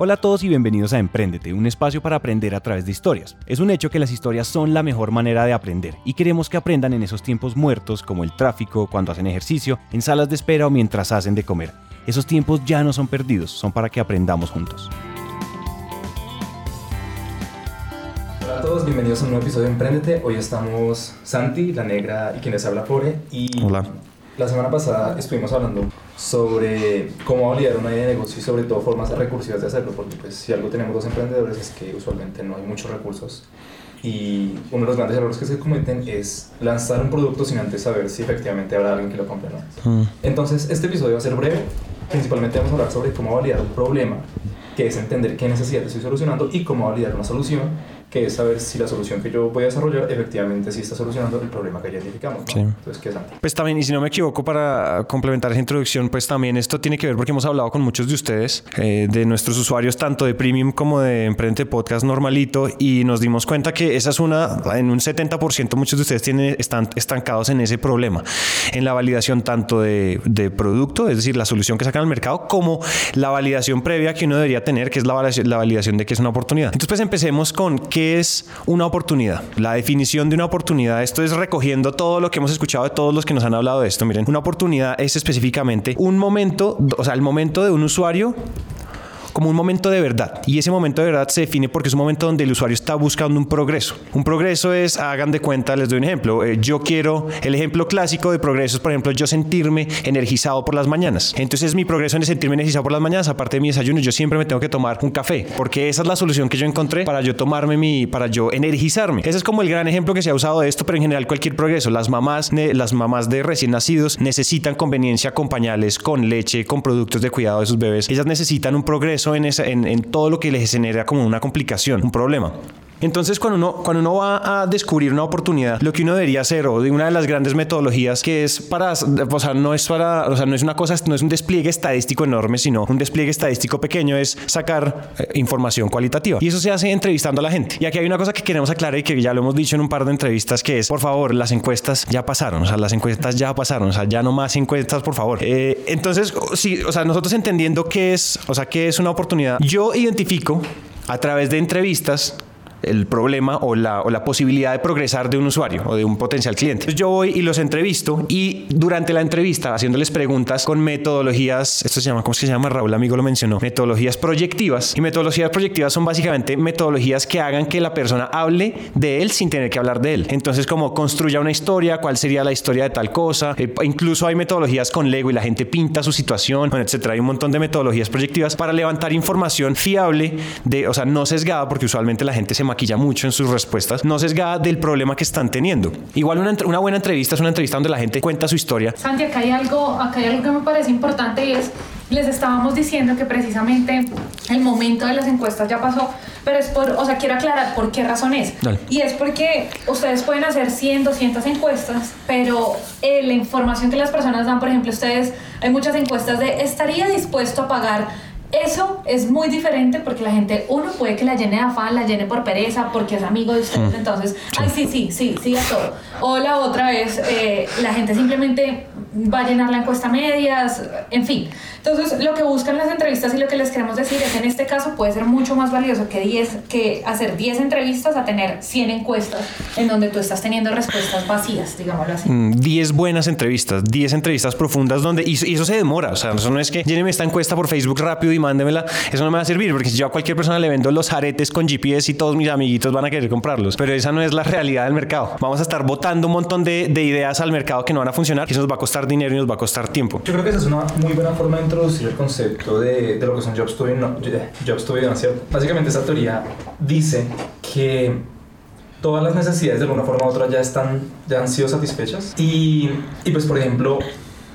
Hola a todos y bienvenidos a Emprendete, un espacio para aprender a través de historias. Es un hecho que las historias son la mejor manera de aprender y queremos que aprendan en esos tiempos muertos como el tráfico, cuando hacen ejercicio, en salas de espera o mientras hacen de comer. Esos tiempos ya no son perdidos, son para que aprendamos juntos. Hola a todos, bienvenidos a un nuevo episodio de Emprendete. Hoy estamos Santi, la negra y quienes habla Pobre. Y Hola. La semana pasada estuvimos hablando sobre cómo validar una idea de negocio y sobre todo formas recursivas de hacerlo, porque pues si algo tenemos los emprendedores es que usualmente no hay muchos recursos. Y uno de los grandes errores que se cometen es lanzar un producto sin antes saber si efectivamente habrá alguien que lo compre o no. Entonces este episodio va a ser breve, principalmente vamos a hablar sobre cómo validar un problema, que es entender qué necesidad estoy solucionando y cómo validar una solución que es saber si la solución que yo voy a desarrollar efectivamente sí está solucionando el problema que identificamos. ¿no? Sí. Entonces, ¿qué es antes? Pues también, y si no me equivoco, para complementar esa introducción, pues también esto tiene que ver porque hemos hablado con muchos de ustedes, eh, de nuestros usuarios, tanto de Premium como de Emprende Podcast normalito, y nos dimos cuenta que esa es una, en un 70% muchos de ustedes tienen, están estancados en ese problema, en la validación tanto de, de producto, es decir, la solución que sacan al mercado, como la validación previa que uno debería tener, que es la validación, la validación de que es una oportunidad. Entonces, pues empecemos con qué es una oportunidad. La definición de una oportunidad, esto es recogiendo todo lo que hemos escuchado de todos los que nos han hablado de esto. Miren, una oportunidad es específicamente un momento, o sea, el momento de un usuario como un momento de verdad. Y ese momento de verdad se define porque es un momento donde el usuario está buscando un progreso. Un progreso es, hagan de cuenta, les doy un ejemplo. Eh, yo quiero, el ejemplo clásico de progreso es, por ejemplo, yo sentirme energizado por las mañanas. Entonces, mi progreso en sentirme energizado por las mañanas, aparte de mi desayuno, yo siempre me tengo que tomar un café, porque esa es la solución que yo encontré para yo tomarme mi, para yo energizarme. Ese es como el gran ejemplo que se ha usado de esto, pero en general cualquier progreso. Las mamás, las mamás de recién nacidos necesitan conveniencia con pañales, con leche, con productos de cuidado de sus bebés. Ellas necesitan un progreso en, esa, en, todo lo que les genera como una complicación, un problema. Entonces, cuando uno, cuando uno va a descubrir una oportunidad, lo que uno debería hacer, o de una de las grandes metodologías que es para, o sea, no es para, o sea, no es una cosa, no es un despliegue estadístico enorme, sino un despliegue estadístico pequeño, es sacar eh, información cualitativa. Y eso se hace entrevistando a la gente. Y aquí hay una cosa que queremos aclarar y que ya lo hemos dicho en un par de entrevistas, que es, por favor, las encuestas ya pasaron, o sea, las encuestas ya pasaron, o sea, ya no más encuestas, por favor. Eh, entonces, sí, o sea, nosotros entendiendo qué es, o sea, qué es una oportunidad, yo identifico a través de entrevistas el problema o la, o la posibilidad de progresar de un usuario o de un potencial cliente. Yo voy y los entrevisto y durante la entrevista haciéndoles preguntas con metodologías, esto se llama, ¿cómo es que se llama? Raúl amigo lo mencionó, metodologías proyectivas. Y metodologías proyectivas son básicamente metodologías que hagan que la persona hable de él sin tener que hablar de él. Entonces como construya una historia, cuál sería la historia de tal cosa. Eh, incluso hay metodologías con Lego y la gente pinta su situación, bueno, etcétera. Hay un montón de metodologías proyectivas para levantar información fiable de, o sea, no sesgada, porque usualmente la gente se maquilla mucho en sus respuestas, no sesgada del problema que están teniendo. Igual una, una buena entrevista es una entrevista donde la gente cuenta su historia. Santi, acá hay algo, acá hay algo que me parece importante y es, les estábamos diciendo que precisamente el momento de las encuestas ya pasó, pero es por, o sea, quiero aclarar por qué razón es. Dale. Y es porque ustedes pueden hacer 100, 200 encuestas, pero eh, la información que las personas dan, por ejemplo, ustedes, hay muchas encuestas de, ¿estaría dispuesto a pagar? Eso es muy diferente porque la gente, uno puede que la llene de afán, la llene por pereza, porque es amigo de ustedes, entonces, ay, sí, sí, sí, sí a todo. O la otra vez, eh, la gente simplemente va a llenar la encuesta medias, en fin. Entonces, lo que buscan las entrevistas y lo que les queremos decir es, en este caso, puede ser mucho más valioso que, 10, que hacer 10 entrevistas a tener 100 encuestas en donde tú estás teniendo respuestas vacías, digámoslo así. Mm, 10 buenas entrevistas, 10 entrevistas profundas donde y, y eso se demora, o sea, eso no es que lléneme esta encuesta por Facebook rápido y mándemela, eso no me va a servir porque si yo a cualquier persona le vendo los aretes con GPS y todos mis amiguitos van a querer comprarlos, pero esa no es la realidad del mercado. Vamos a estar botando un montón de, de ideas al mercado que no van a funcionar y eso nos va a costar dinero y nos va a costar tiempo. Yo creo que esa es una muy buena forma de introducir el concepto de, de lo que son jobs to be, no, jobs to be done, ¿cierto? Básicamente esta teoría dice que todas las necesidades de alguna forma u otra ya, están, ya han sido satisfechas y, y pues por ejemplo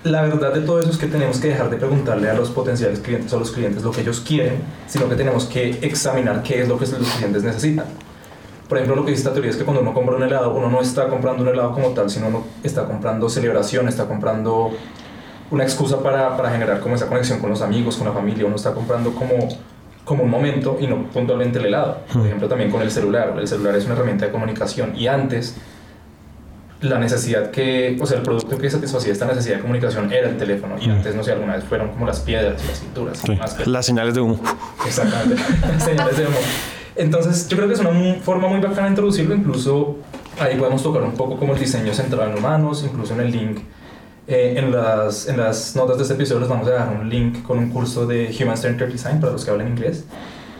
la verdad de todo eso es que tenemos que dejar de preguntarle a los potenciales clientes o a los clientes lo que ellos quieren, sino que tenemos que examinar qué es lo que los clientes necesitan. Por ejemplo, lo que dice esta teoría es que cuando uno compra un helado, uno no está comprando un helado como tal, sino uno está comprando celebración, está comprando una excusa para, para generar como esa conexión con los amigos, con la familia, uno está comprando como, como un momento y no puntualmente el helado. Por ejemplo, también con el celular. El celular es una herramienta de comunicación y antes la necesidad que, o sea, el producto que satisfacía esta necesidad de comunicación era el teléfono. Y antes, no sé, alguna vez fueron como las piedras y las cinturas. Sí. Las señales de humo. Exactamente, las señales de humo. Entonces, yo creo que es una forma muy bacana de introducirlo. Incluso ahí podemos tocar un poco como el diseño central en humanos, incluso en el link. Eh, en, las, en las notas de este episodio les vamos a dejar un link con un curso de Human Centered Design para los que hablan inglés.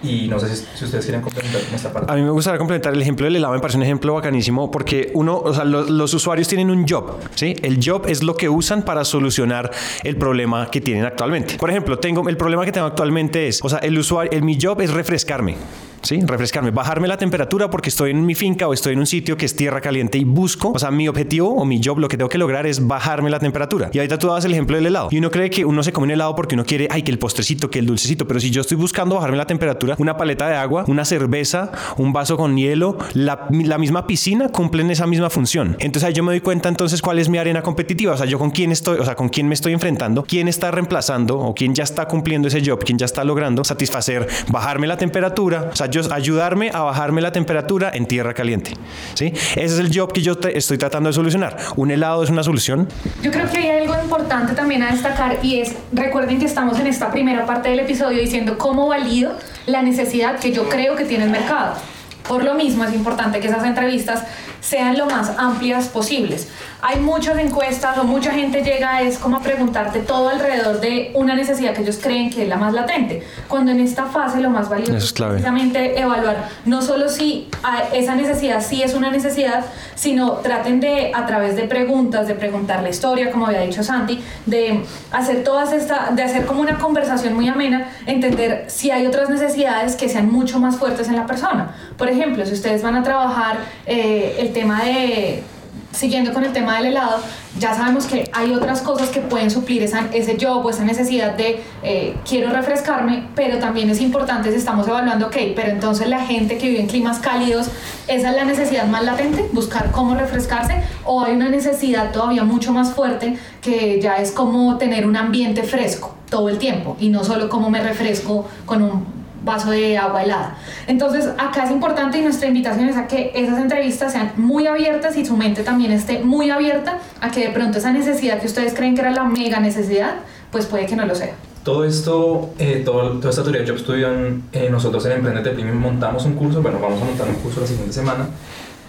Y no sé si, ustedes quieren complementar con esta parte. A mí me gustaría complementar el ejemplo del helado, me parece un ejemplo bacanísimo porque uno, o sea, los, usuarios tienen un job, ¿sí? El job es lo que usan para solucionar el problema que tienen actualmente. Por ejemplo, tengo, el problema que tengo actualmente es, o sea, el usuario, el, mi job es refrescarme. ¿Sí? Refrescarme, bajarme la temperatura porque estoy en mi finca o estoy en un sitio que es tierra caliente y busco, o sea, mi objetivo o mi job, lo que tengo que lograr es bajarme la temperatura. Y ahorita tú dabas el ejemplo del helado. Y uno cree que uno se come un helado porque uno quiere, ay, que el postrecito, que el dulcecito, pero si yo estoy buscando bajarme la temperatura, una paleta de agua, una cerveza, un vaso con hielo, la, la misma piscina cumplen esa misma función. Entonces ahí yo me doy cuenta entonces cuál es mi arena competitiva, o sea, yo con quién estoy, o sea, con quién me estoy enfrentando, quién está reemplazando o quién ya está cumpliendo ese job, quién ya está logrando satisfacer, bajarme la temperatura, o sea, ayudarme a bajarme la temperatura en tierra caliente. ¿sí? Ese es el job que yo estoy tratando de solucionar. ¿Un helado es una solución? Yo creo que hay algo importante también a destacar y es, recuerden que estamos en esta primera parte del episodio diciendo cómo valido la necesidad que yo creo que tiene el mercado. Por lo mismo es importante que esas entrevistas sean lo más amplias posibles. Hay muchas encuestas o mucha gente llega es como a preguntarte todo alrededor de una necesidad que ellos creen que es la más latente, cuando en esta fase lo más valioso es, precisamente evaluar no solo si esa necesidad sí es una necesidad, sino traten de a través de preguntas, de preguntar la historia, como había dicho Santi, de hacer todas esta, de hacer como una conversación muy amena, entender si hay otras necesidades que sean mucho más fuertes en la persona. Por ejemplo, si ustedes van a trabajar eh, el tema de, siguiendo con el tema del helado, ya sabemos que hay otras cosas que pueden suplir esa, ese job o esa necesidad de eh, quiero refrescarme, pero también es importante si estamos evaluando, ok, pero entonces la gente que vive en climas cálidos, ¿esa es la necesidad más latente? Buscar cómo refrescarse, o hay una necesidad todavía mucho más fuerte que ya es como tener un ambiente fresco todo el tiempo y no solo cómo me refresco con un vaso de agua helada. Entonces, acá es importante y nuestra invitación es a que esas entrevistas sean muy abiertas y su mente también esté muy abierta a que de pronto esa necesidad que ustedes creen que era la mega necesidad, pues puede que no lo sea. Todo esto, eh, toda esta teoría de Job Studio, eh, nosotros en Emprendete Premium montamos un curso, bueno, vamos a montar un curso la siguiente semana,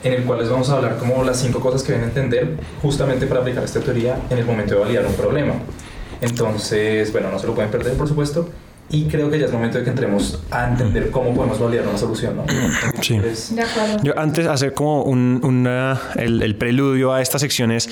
en el cual les vamos a hablar como las cinco cosas que deben entender justamente para aplicar esta teoría en el momento de validar un problema. Entonces, bueno, no se lo pueden perder, por supuesto. Y creo que ya es momento de que entremos a entender cómo podemos validar una solución, ¿no? Sí. De acuerdo. Yo antes hacer como un, una, el, el preludio a estas secciones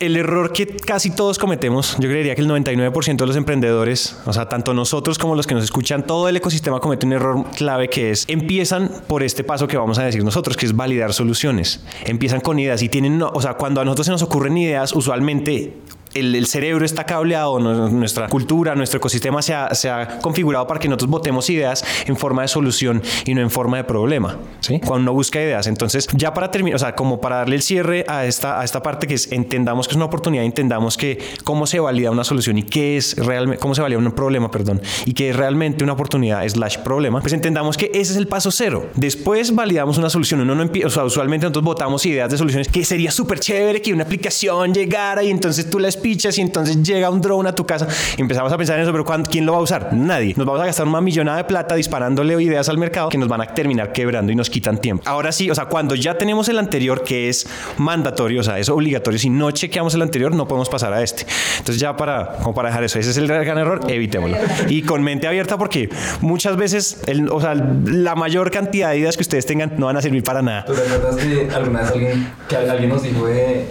el error que casi todos cometemos, yo creería que el 99% de los emprendedores, o sea, tanto nosotros como los que nos escuchan, todo el ecosistema comete un error clave que es, empiezan por este paso que vamos a decir nosotros, que es validar soluciones. Empiezan con ideas y tienen, o sea, cuando a nosotros se nos ocurren ideas, usualmente el, cerebro está cableado, nuestra cultura, nuestro ecosistema se ha, se ha, configurado para que nosotros votemos ideas en forma de solución y no en forma de problema. ¿sí? Cuando uno busca ideas. Entonces, ya para terminar, o sea, como para darle el cierre a esta, a esta parte que es entendamos que es una oportunidad, entendamos que cómo se valida una solución y qué es realmente, cómo se valida un problema, perdón, y qué es realmente una oportunidad slash problema, pues entendamos que ese es el paso cero. Después validamos una solución. Uno no empieza, o sea, usualmente nosotros votamos ideas de soluciones que sería súper chévere que una aplicación llegara y entonces tú la pichas y entonces llega un drone a tu casa. Empezamos a pensar en eso, pero ¿quién lo va a usar? Nadie. Nos vamos a gastar una millonada de plata disparándole ideas al mercado que nos van a terminar quebrando y nos quitan tiempo. Ahora sí, o sea, cuando ya tenemos el anterior que es mandatorio, o sea, es obligatorio, si no chequeamos el anterior, no podemos pasar a este. Entonces ya para, como para dejar eso, ese es el gran error, evitémoslo. Y con mente abierta porque muchas veces, el, o sea, la mayor cantidad de ideas que ustedes tengan no van a servir para nada. ¿Tú te acuerdas de alguna vez alguien, que alguien nos dijo de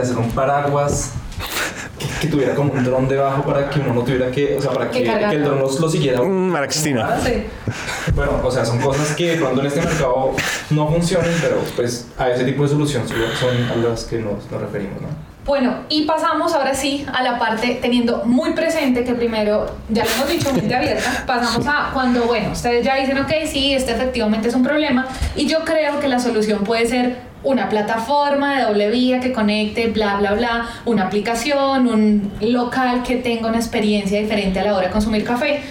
hacer un paraguas que tuviera como un dron debajo para que uno no tuviera que, o sea, para que, que el dron lo, siguiera. Mm, Mara Cristina. Ah, sí. Bueno, o sea, son cosas que cuando en este mercado no funcionan, pero pues a ese tipo de soluciones son a las que nos, nos referimos, ¿no? Bueno, y pasamos ahora sí a la parte teniendo muy presente que primero, ya lo hemos dicho, mente abierta, pasamos a cuando, bueno, ustedes ya dicen, ok, sí, este efectivamente es un problema y yo creo que la solución puede ser una plataforma de doble vía que conecte, bla, bla, bla, una aplicación, un local que tenga una experiencia diferente a la hora de consumir café.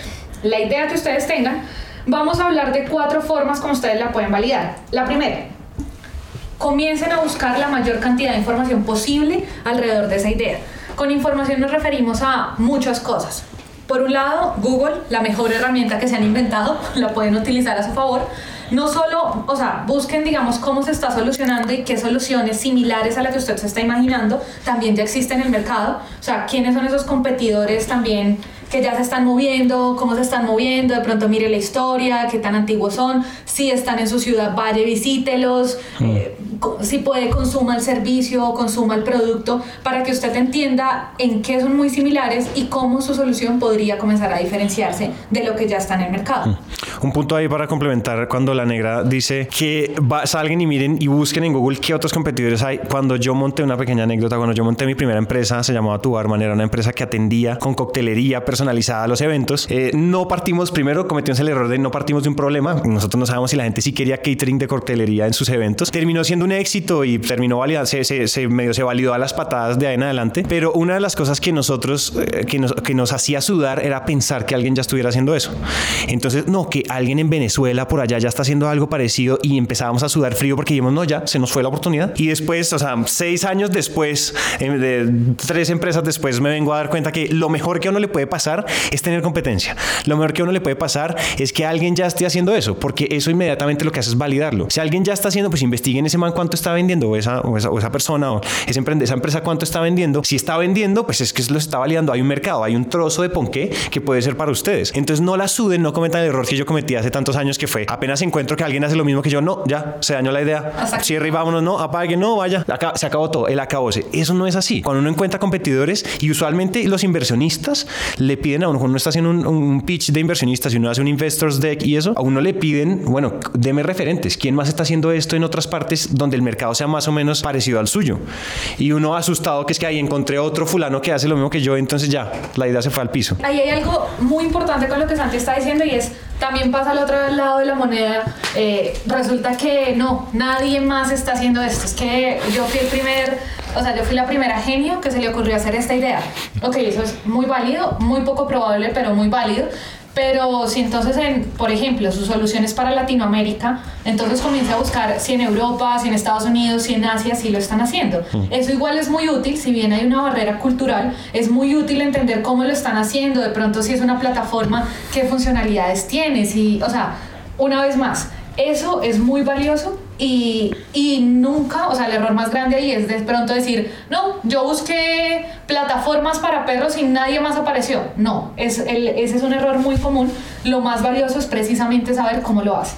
La idea que ustedes tengan, vamos a hablar de cuatro formas como ustedes la pueden validar. La primera, comiencen a buscar la mayor cantidad de información posible alrededor de esa idea. Con información nos referimos a muchas cosas. Por un lado, Google, la mejor herramienta que se han inventado, la pueden utilizar a su favor. No solo, o sea, busquen, digamos, cómo se está solucionando y qué soluciones similares a las que usted se está imaginando también ya existen en el mercado. O sea, quiénes son esos competidores también que ya se están moviendo, cómo se están moviendo, de pronto mire la historia, qué tan antiguos son, si están en su ciudad, vaya, visítelos, mm. eh, si puede, consuma el servicio, consuma el producto, para que usted entienda en qué son muy similares y cómo su solución podría comenzar a diferenciarse de lo que ya está en el mercado. Un punto ahí para complementar cuando la negra dice que salgan y miren y busquen en Google qué otros competidores hay. Cuando yo monté una pequeña anécdota, cuando yo monté mi primera empresa, se llamaba Tu Barman, era una empresa que atendía con coctelería personalizada a los eventos. Eh, no partimos, primero cometimos el error de no partimos de un problema. Nosotros no sabemos si la gente sí quería catering de coctelería en sus eventos. Terminó siendo un éxito y terminó validando, se, medio se validó a las patadas de ahí en adelante. Pero una de las cosas que nosotros, eh, que nos hacía sudar era pensar que alguien ya estuviera haciendo eso. Entonces, no, que alguien en Venezuela por allá ya está haciendo algo parecido y empezábamos a sudar frío porque dijimos, no, ya se nos fue la oportunidad. Y después, o sea, seis años después, de tres empresas después, me vengo a dar cuenta que lo mejor que a uno le puede pasar es tener competencia. Lo mejor que a uno le puede pasar es que alguien ya esté haciendo eso, porque eso inmediatamente lo que hace es validarlo. Si alguien ya está haciendo, pues investiguen ese man cuánto está vendiendo, o esa, o esa, persona, o esa, esa empresa cuánto está vendiendo. Si está vendiendo, pues es que lo está validando. Hay un mercado, hay un trozo de ponqué que puede ser para ustedes. Entonces no la suden, no cometan el error que yo cometí hace tantos años que fue apenas encuentro que alguien hace lo mismo que yo, no, ya, se dañó la idea. Cierre y vámonos, no, apague, no, vaya, acá, se acabó todo, el acabóse. Eso no es así. Cuando uno encuentra competidores y usualmente los inversionistas le piden a uno, cuando uno está haciendo un, pitch de inversionistas y uno hace un investors deck y eso, a uno le piden, bueno, deme referentes, ¿quién más está haciendo esto en otras partes donde el mercado sea más o menos parecido al suyo? Y uno asustado que es que ahí encontré otro fulano que hace lo mismo que yo, entonces ya, la idea se fue al piso. Ahí hay algo muy importante con lo que Santi está diciendo y es, también pasa al otro lado de la moneda, eh, resulta que no, nadie más está haciendo esto, es que yo fui el primer o sea, yo fui la primera genio que se le ocurrió hacer esta idea. Ok, eso es muy válido, muy poco probable, pero muy válido. Pero si entonces, en, por ejemplo, sus soluciones para Latinoamérica, entonces comienza a buscar si en Europa, si en Estados Unidos, si en Asia, si lo están haciendo. Mm. Eso igual es muy útil, si bien hay una barrera cultural, es muy útil entender cómo lo están haciendo, de pronto si es una plataforma, qué funcionalidades tiene, si, o sea, una vez más, eso es muy valioso y, y, nunca, o sea, el error más grande ahí es de pronto decir, no, yo busqué plataformas para perros y nadie más apareció. No, es el, ese es un error muy común. Lo más valioso es precisamente saber cómo lo hace.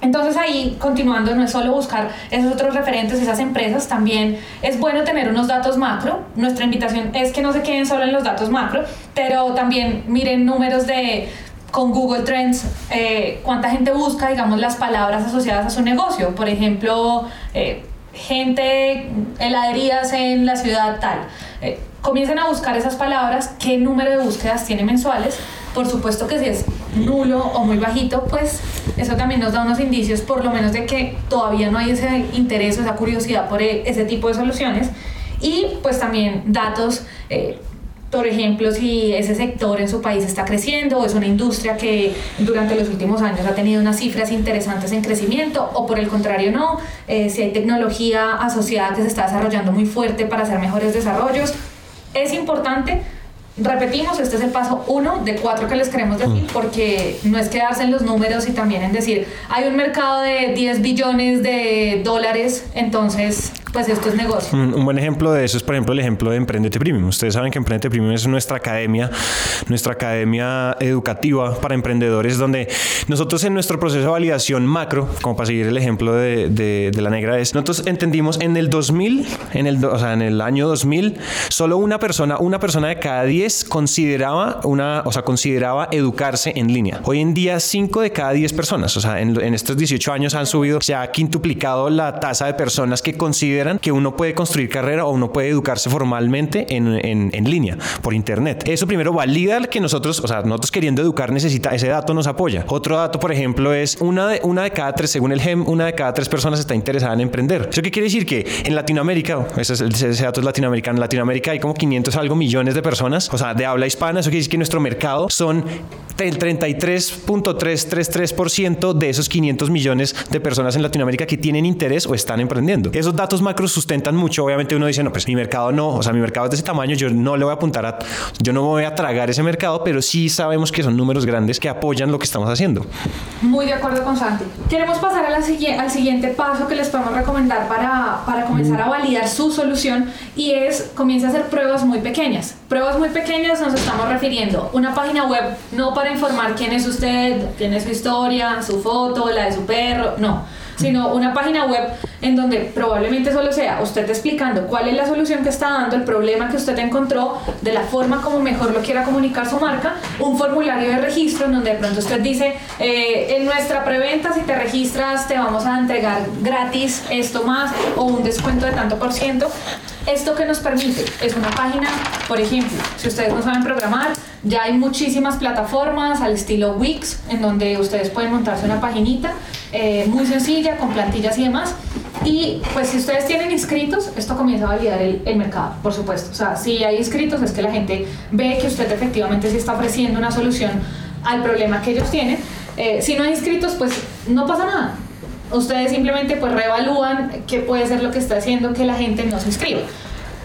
Entonces ahí, continuando, no es solo buscar esos otros referentes, esas empresas, también es bueno tener unos datos macro. Nuestra invitación es que no se queden solo en los datos macro, pero también miren números de con Google Trends, eh, cuánta gente busca, digamos, las palabras asociadas a su negocio. Por ejemplo, eh, gente, heladerías en la ciudad tal. Eh, comiencen a buscar esas palabras, qué número de búsquedas tiene mensuales. Por supuesto que si es nulo o muy bajito, pues eso también nos da unos indicios, por lo menos de que todavía no hay ese interés o esa curiosidad por ese tipo de soluciones. Y pues también datos por ejemplo, si ese sector en su país está creciendo o es una industria que durante los últimos años ha tenido unas cifras interesantes en crecimiento o por el contrario no, eh, si hay tecnología asociada que se está desarrollando muy fuerte para hacer mejores desarrollos. Es importante Repetimos, este es el paso uno de cuatro que les queremos decir, mm. porque no es quedarse en los números y también en decir, hay un mercado de 10 billones de dólares, entonces pues. Un, buen ejemplo de eso es, por ejemplo, el ejemplo de Emprendete Premium. Ustedes saben que Emprendete Premium es nuestra academia, nuestra academia educativa para emprendedores, donde nosotros en nuestro proceso de validación macro, como para seguir el ejemplo de, de, la negra, es, nosotros entendimos en el 2000, en el, o sea, en el año 2000, solo una persona, una persona de cada 10 consideraba una, o sea, consideraba educarse en línea. Hoy en día, 5 de cada 10 personas, o sea, en, en estos 18 años han subido, se ha quintuplicado la tasa de personas que consideran que uno puede construir carrera o uno puede educarse formalmente en, en, en línea, por internet. Eso primero valida que nosotros, o sea, nosotros queriendo educar necesita, ese dato nos apoya. Otro dato, por ejemplo, es una de, una de cada tres, según el GEM, una de cada tres personas está interesada en emprender. ¿Eso qué quiere decir? Que en Latinoamérica, ese, es, ese dato es latinoamericano, en Latinoamérica hay como 500 algo millones de personas, o sea, de habla hispana, eso quiere decir que nuestro mercado son el 33.333% de esos 500 millones de personas en Latinoamérica que tienen interés o están emprendiendo. Esos datos macros sustentan mucho. Obviamente uno dice, no, pues mi mercado no, o sea, mi mercado es de ese tamaño, yo no le voy a apuntar a, yo no voy a tragar ese mercado, pero sí sabemos que son números grandes que apoyan lo que estamos haciendo. Muy de acuerdo con Santi. Queremos pasar a la, al siguiente paso que les podemos recomendar para, para comenzar a validar su solución y es comienza a hacer pruebas muy pequeñas. Pruebas muy pequeñas nos estamos refiriendo una página web no para informar quién es usted, quién es su historia, su foto, la de su perro, no sino una página web en donde probablemente solo sea usted explicando cuál es la solución que está dando, el problema que usted encontró, de la forma como mejor lo quiera comunicar su marca, un formulario de registro en donde de pronto usted dice, eh, en nuestra preventa si te registras te vamos a entregar gratis esto más o un descuento de tanto por ciento. ¿Esto que nos permite? Es una página, por ejemplo, si ustedes no saben programar, ya hay muchísimas plataformas al estilo Wix, en donde ustedes pueden montarse una paginita eh, muy sencilla, con plantillas y demás. Y pues si ustedes tienen inscritos, esto comienza a validar el, mercado, por supuesto. O sea, si hay inscritos es que la gente ve que usted efectivamente sí está ofreciendo una solución al problema que ellos tienen. Eh, si no hay inscritos, pues no pasa nada ustedes simplemente pues reevalúan qué puede ser lo que está haciendo que la gente no se inscriba.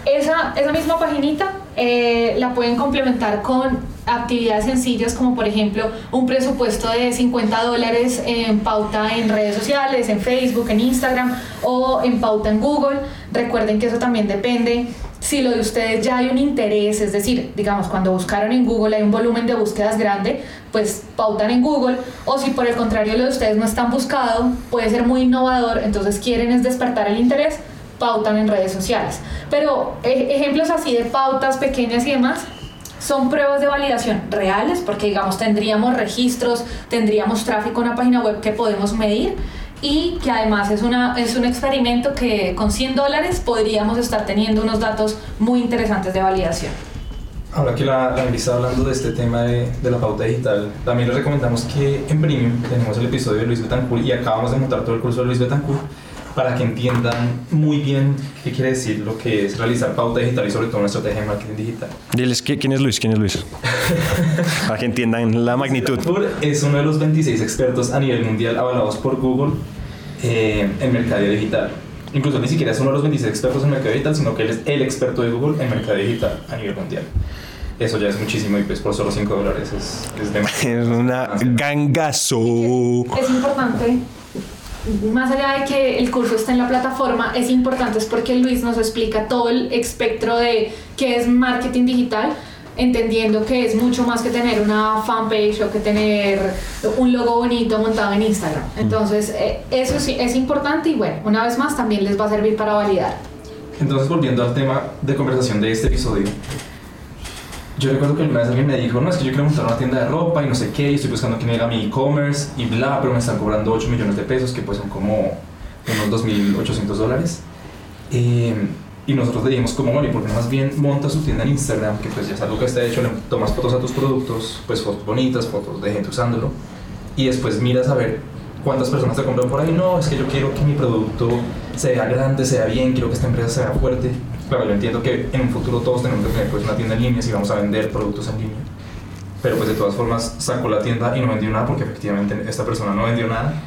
Esa, esa misma paginita eh, la pueden complementar con actividades sencillas como por ejemplo un presupuesto de 50 dólares en pauta en redes sociales, en Facebook, en Instagram o en pauta en Google. Recuerden que eso también depende si lo de ustedes ya hay un interés, es decir, digamos, cuando buscaron en Google hay un volumen de búsquedas grande, pues pautan en Google, o si por el contrario lo de ustedes no están buscado, puede ser muy innovador, entonces quieren es despertar el interés, pautan en redes sociales. Pero e, ejemplos así de pautas pequeñas y demás son pruebas de validación reales, porque digamos tendríamos registros, tendríamos tráfico en una página web que podemos medir y que además es, una, es un experimento que con 100 dólares podríamos estar teniendo unos datos muy interesantes de validación. Ahora que la, la está hablando de este tema de, de, la pauta digital, también les recomendamos que en Premium tenemos el episodio de Luis Betancourt y acabamos de montar todo el curso de Luis Betancourt para que entiendan muy bien qué quiere decir lo que es realizar pauta digital y sobre todo una estrategia de marketing digital. Diles, ¿quién es Luis? ¿Quién es Luis? para que entiendan la magnitud. Es uno de los 26 expertos a nivel mundial avalados por Google eh, en mercado digital. Incluso ni siquiera es uno de los 26 expertos en mercado digital, sino que él es el experto de Google en mercado digital a nivel mundial. Eso ya es muchísimo y pues por solo 5 dólares es, es demasiado. Es una gangazo. Es importante más allá de que el curso esté en la plataforma, es importante es porque Luis nos explica todo el espectro de qué es marketing digital, entendiendo que es mucho más que tener una fanpage o que tener un logo bonito montado en Instagram. Mm. Entonces, eh, eso sí es importante y bueno, una vez más también les va a servir para validar. Entonces, volviendo al tema de conversación de este episodio, yo recuerdo que una vez alguien me dijo, no, es que yo quiero montar una tienda de ropa y no sé qué, y estoy buscando quién haga mi e-commerce y bla, pero me están cobrando 8 millones de pesos, que pues son como unos 2.800 dólares. Eh, y nosotros le dijimos como, bueno, ¿y por qué más bien monta su tienda en Instagram? Que pues ya es algo que está hecho, le tomas fotos a tus productos, pues fotos bonitas, fotos de gente usándolo, y después miras a ver cuántas personas te compran por ahí. No, es que yo quiero que mi producto sea grande, sea bien, quiero que esta empresa sea fuerte. Claro, yo entiendo que en un futuro todos tenemos que tener pues, una tienda en línea si vamos a vender productos en línea. Pero pues de todas formas sacó la tienda y no vendió nada porque efectivamente esta persona no vendió nada.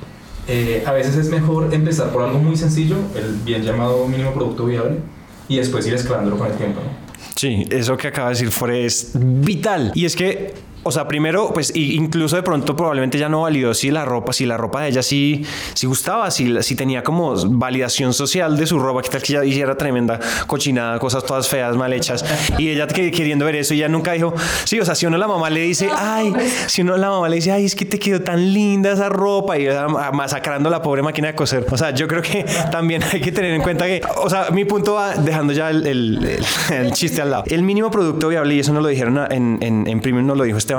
Eh, a veces es mejor empezar por algo muy sencillo, el bien llamado mínimo producto viable, y después ir escalándolo con el tiempo. Sí, eso que acaba de decir Fore es vital. Y es que o sea, primero, pues incluso de pronto probablemente ya no validó si la ropa, si la ropa de ella sí, sí gustaba, si, si tenía como validación social de su ropa, que tal que ella hiciera tremenda cochinada, cosas todas feas, mal hechas, y ella queriendo ver eso, y ella nunca dijo, sí, o sea, si uno la mamá le dice, ay, si uno la mamá le dice, ay, es que te quedó tan linda esa ropa, y masacrando la pobre máquina de coser. O sea, yo creo que también hay que tener en cuenta que, o sea, mi punto va dejando ya el, el, chiste al lado. El mínimo producto viable, y eso no lo dijeron en, en, en Premium, no lo dijo este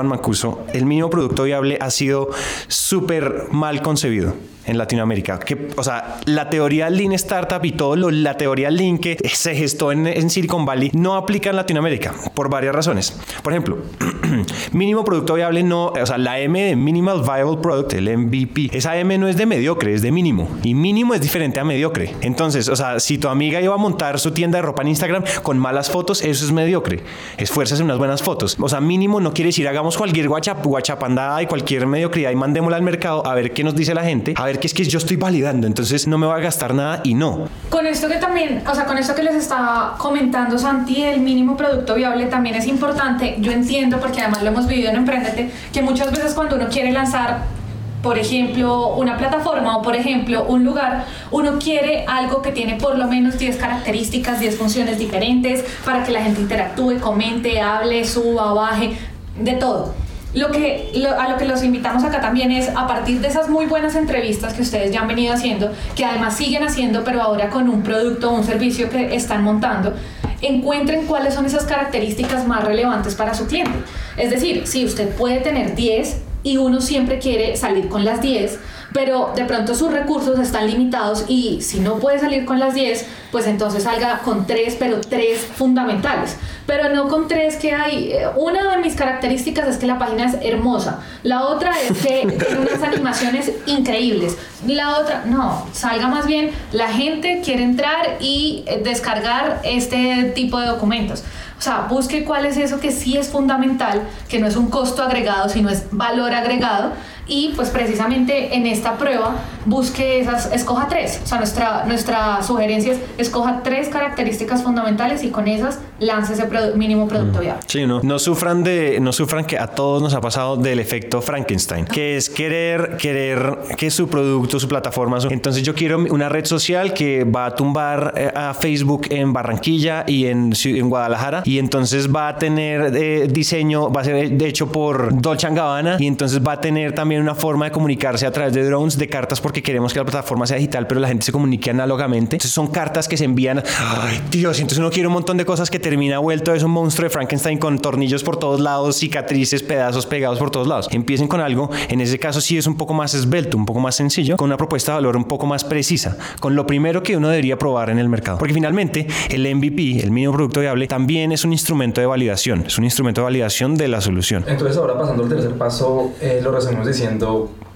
El mínimo producto viable ha sido súper mal concebido en Latinoamérica. Que, o sea, la teoría Lean Startup y todo lo, la teoría Lean que se gestó en, en Silicon Valley no aplica en Latinoamérica por varias razones. Por ejemplo, mínimo producto viable no, o sea, la M de Minimal Viable Product, el MVP, esa M no es de mediocre, es de mínimo. Y mínimo es diferente a mediocre. Entonces, o sea, si tu amiga iba a montar su tienda de ropa en Instagram con malas fotos, eso es mediocre. Esfuérzase en unas buenas fotos. O sea, mínimo no quiere decir hagamos cualquier guachap, guachapandada y cualquier mediocridad y mandémosla al mercado a ver qué nos dice la gente, a ver que es que yo estoy validando, entonces no me va a gastar nada y no. Con esto que también, o sea, con esto que les estaba comentando Santi, el mínimo producto viable también es importante. Yo entiendo, porque además lo hemos vivido en Emprendete, que muchas veces cuando uno quiere lanzar por ejemplo, una plataforma o por ejemplo, un lugar, uno quiere algo que tiene por lo menos 10 características, 10 funciones diferentes para que la gente interactúe, comente, hable, suba, baje, de todo. Lo que, a lo que los invitamos acá también es a partir de esas muy buenas entrevistas que ustedes ya han venido haciendo, que además siguen haciendo, pero ahora con un producto o un servicio que están montando, encuentren cuáles son esas características más relevantes para su cliente. Es decir, si usted puede tener 10 y uno siempre quiere salir con las 10, pero de pronto sus recursos están limitados y si no puede salir con las 10, pues entonces salga con 3, pero 3 fundamentales. Pero no con 3 que hay. Eh, una de mis características es que la página es hermosa. La otra es que tiene unas animaciones increíbles. La otra, no, salga más bien, la gente quiere entrar y eh, descargar este tipo de documentos. O sea, busque cuál es eso que sí es fundamental, que no es un costo agregado, sino es valor agregado y pues precisamente en esta prueba busque esas, escoja tres, o sea, nuestra, nuestra sugerencia es escoja tres características fundamentales y con esas lance ese mínimo producto viable. Sí, no, no sufran de, no sufran que a todos nos ha pasado del efecto Frankenstein, que es querer, querer que su producto, su plataforma, entonces yo quiero una red social que va a tumbar eh, a Facebook en Barranquilla y en, en Guadalajara y entonces va a tener eh, diseño, va a ser de hecho por Dolce Gabbana y entonces va a tener también una forma de comunicarse a través de drones, de cartas, porque queremos que la plataforma sea digital, pero la gente se comunique analógamente. Entonces son cartas que se envían. Ay, Dios, entonces uno quiere un montón de cosas que termina vuelto es un monstruo de Frankenstein con tornillos por todos lados, cicatrices, pedazos pegados por todos lados. Empiecen con algo, en ese caso sí es un poco más esbelto, un poco más sencillo, con una propuesta de valor un poco más precisa, con lo primero que uno debería probar en el mercado. Porque finalmente el MVP, el mínimo producto viable, también es un instrumento de validación, es un instrumento de validación de la solución. Entonces ahora pasando al tercer paso, eh, lo resumimos diciendo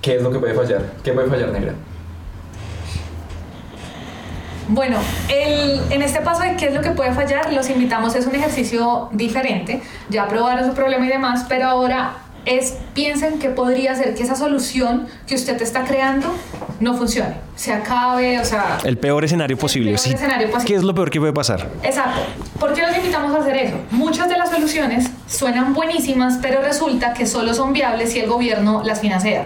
qué es lo que puede fallar. ¿Qué puede fallar, Negra? Bueno, el, en este paso de qué es lo que puede fallar, los invitamos, es un ejercicio diferente, ya probaron su problema y demás, pero ahora es piensen que podría ser que esa solución que usted está creando no funcione, se acabe, o sea... El peor escenario posible, el peor Escenario posible. ¿Qué es lo peor que puede pasar? Exacto. ¿Por qué los invitamos a hacer eso? Muchas de las soluciones suenan buenísimas, pero resulta que solo son viables si el gobierno las financia.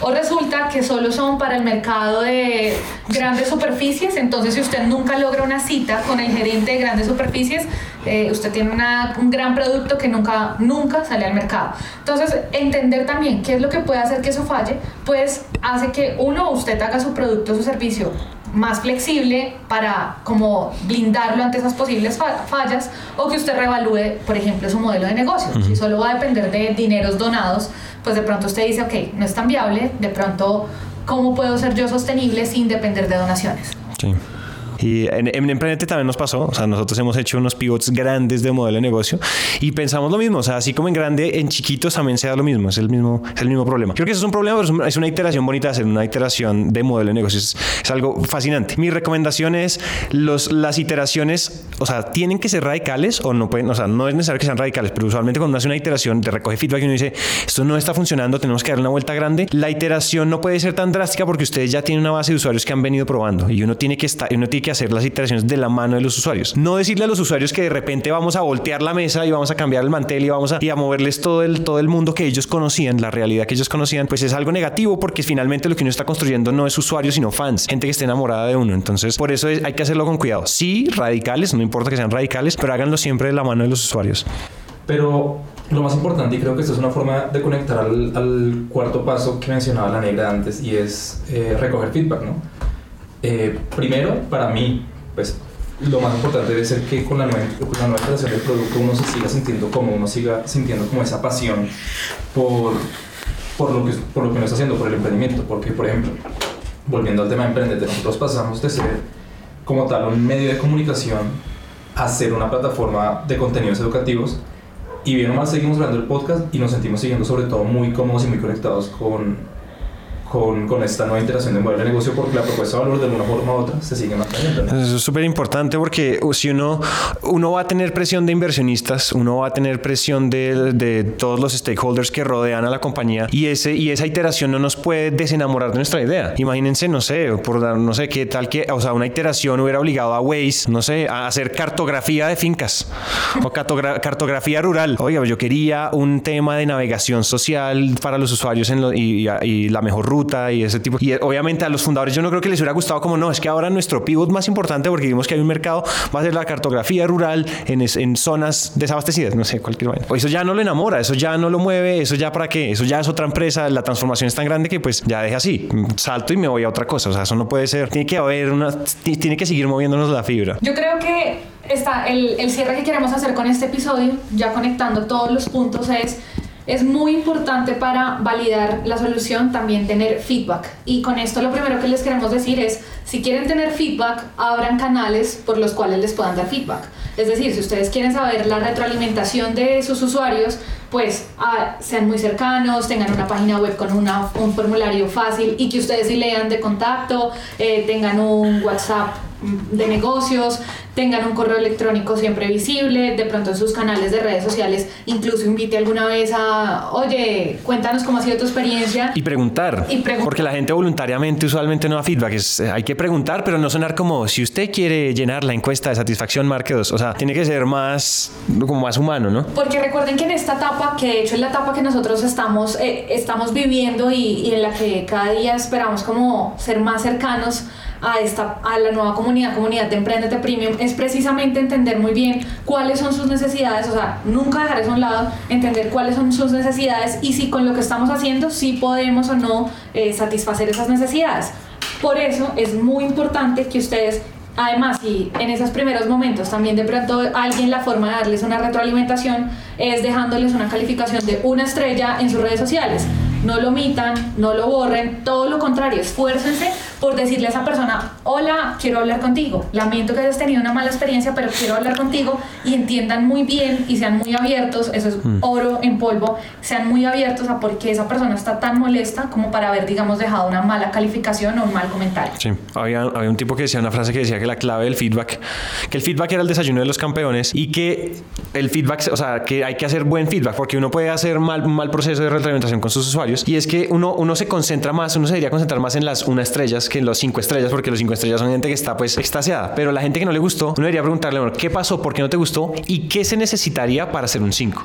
O resulta que solo son para el mercado de grandes superficies, entonces si usted nunca logra una cita con el gerente de grandes superficies, eh, usted tiene un gran producto que nunca, nunca sale al mercado. Entonces, entender también qué es lo que puede hacer que eso falle, pues hace que uno, usted haga su producto, su servicio más flexible para como blindarlo ante esas posibles fallas o que usted revalúe, por ejemplo, su modelo de negocio. Si solo va a depender de dineros donados, pues de pronto usted dice, ok, no es tan viable, de pronto, ¿cómo puedo ser yo sostenible sin depender de donaciones? Sí. Y en, en también nos pasó, o sea, nosotros hemos hecho unos pivots grandes de modelo de negocio y pensamos lo mismo, o sea, así como en grande, en chiquitos también sea lo mismo, es el mismo, es el mismo problema. Creo que eso es un problema, pero es una iteración bonita hacer una iteración de modelo de negocio, es, algo fascinante. Mi recomendación es los, las iteraciones, o sea, tienen que ser radicales o no pueden, o sea, no es necesario que sean radicales, pero usualmente cuando uno hace una iteración, te recoge feedback y uno dice, esto no está funcionando, tenemos que darle una vuelta grande, la iteración no puede ser tan drástica porque ustedes ya tienen una base de usuarios que han venido probando y uno tiene que estar, uno tiene que hacer las iteraciones de la mano de los usuarios. No decirle a los usuarios que de repente vamos a voltear la mesa y vamos a cambiar el mantel y vamos a, y a moverles todo el, todo el mundo que ellos conocían, la realidad que ellos conocían, pues es algo negativo porque finalmente lo que uno está construyendo no es usuarios, sino fans, gente que esté enamorada de uno. Entonces, por eso hay que hacerlo con cuidado. Sí, radicales, no importa que sean radicales, pero háganlo siempre de la mano de los usuarios. Pero lo más importante, y creo que esto es una forma de conectar al, cuarto paso que mencionaba la negra antes, y es eh, recoger feedback, ¿no? Eh, primero, para mí, pues lo más importante debe ser que con la nueva, con la nueva creación del producto uno se siga sintiendo como uno siga sintiendo como esa pasión por, por, lo que, por lo que uno está haciendo, por el emprendimiento. Porque, por ejemplo, volviendo al tema de emprendedor, nosotros pasamos de ser como tal un medio de comunicación a ser una plataforma de contenidos educativos. Y bien o mal seguimos grabando el podcast y nos sentimos siguiendo sobre todo muy cómodos y muy conectados con, con, con, esta nueva interacción de modelo de negocio porque la propuesta de valor de alguna forma u otra se sigue manteniendo. Eso es súper importante porque si uno, uno va a tener presión de inversionistas, uno va a tener presión de, de, todos los stakeholders que rodean a la compañía y, ese, y esa iteración no nos puede desenamorar de nuestra idea. Imagínense, no sé, por dar, no sé qué tal que, o sea, una iteración hubiera obligado a Waze, no sé, a hacer cartografía de fincas o cartografía rural. Oiga, yo quería un tema de navegación social para los usuarios en lo, y, y la mejor ruta ruta y ese tipo. Y obviamente a los fundadores yo no creo que les hubiera gustado como no, es que ahora nuestro pivot más importante porque vimos que hay un mercado va a ser la cartografía rural en, en zonas desabastecidas, no sé, cualquier manera. Eso ya no lo enamora, eso ya no lo mueve, eso ya para qué, eso ya es otra empresa, la transformación es tan grande que pues ya deja así, salto y me voy a otra cosa, o sea, eso no puede ser, tiene que haber una, tiene que seguir moviéndonos la fibra. Yo creo que está el cierre que queremos hacer con este episodio, ya conectando todos los puntos es es muy importante para validar la solución también tener feedback. Y con esto lo primero que les queremos decir es, si quieren tener feedback, abran canales por los cuales les puedan dar feedback. Es decir, si ustedes quieren saber la retroalimentación de sus usuarios, pues ah, sean muy cercanos, tengan una página web con una, un formulario fácil y que ustedes sí lean de contacto, eh, tengan un WhatsApp de negocios, tengan un correo electrónico siempre visible, de pronto en sus canales de redes sociales, incluso invite alguna vez a, oye, cuéntanos cómo ha sido tu experiencia. Y preguntar, Y pregun- porque la gente voluntariamente usualmente no da feedback, es, eh, hay que preguntar, pero no sonar como, si usted quiere llenar la encuesta de satisfacción, marque dos, o sea, tiene que ser más, como más humano, ¿no? Porque recuerden que en esta etapa, que de hecho es la etapa que nosotros estamos, eh, estamos viviendo y, y en la que cada día esperamos como ser más cercanos a, esta, a la nueva comunidad, comunidad de Emprendete Premium, es precisamente entender muy bien cuáles son sus necesidades, o sea, nunca dejar eso a un lado, entender cuáles son sus necesidades y si con lo que estamos haciendo sí podemos o no eh, satisfacer esas necesidades. Por eso es muy importante que ustedes Además, si en esos primeros momentos también de pronto alguien la forma de darles una retroalimentación es dejándoles una calificación de una estrella en sus redes sociales. No lo omitan, no lo borren, todo lo contrario, esfuércense por decirle a esa persona, hola, quiero hablar contigo, lamento que hayas tenido una mala experiencia, pero quiero hablar contigo y entiendan muy bien y sean muy abiertos, eso es oro en polvo, sean muy abiertos a por qué esa persona está tan molesta como para haber, digamos, dejado una mala calificación o un mal comentario. Sí, había, había un tipo que decía una frase que decía que la clave del feedback, que el feedback era el desayuno de los campeones y que el feedback, o sea, que hay que hacer buen feedback porque uno puede hacer mal, mal proceso de retroalimentación con sus usuarios y es que uno, uno se concentra más, uno se debería concentrar más en las una estrellas que en los cinco estrellas porque los cinco estrellas son gente que está pues extasiada, pero la gente que no le gustó, uno debería preguntarle, bueno, ¿qué pasó? ¿Por qué no te gustó? ¿Y qué se necesitaría para hacer un 5?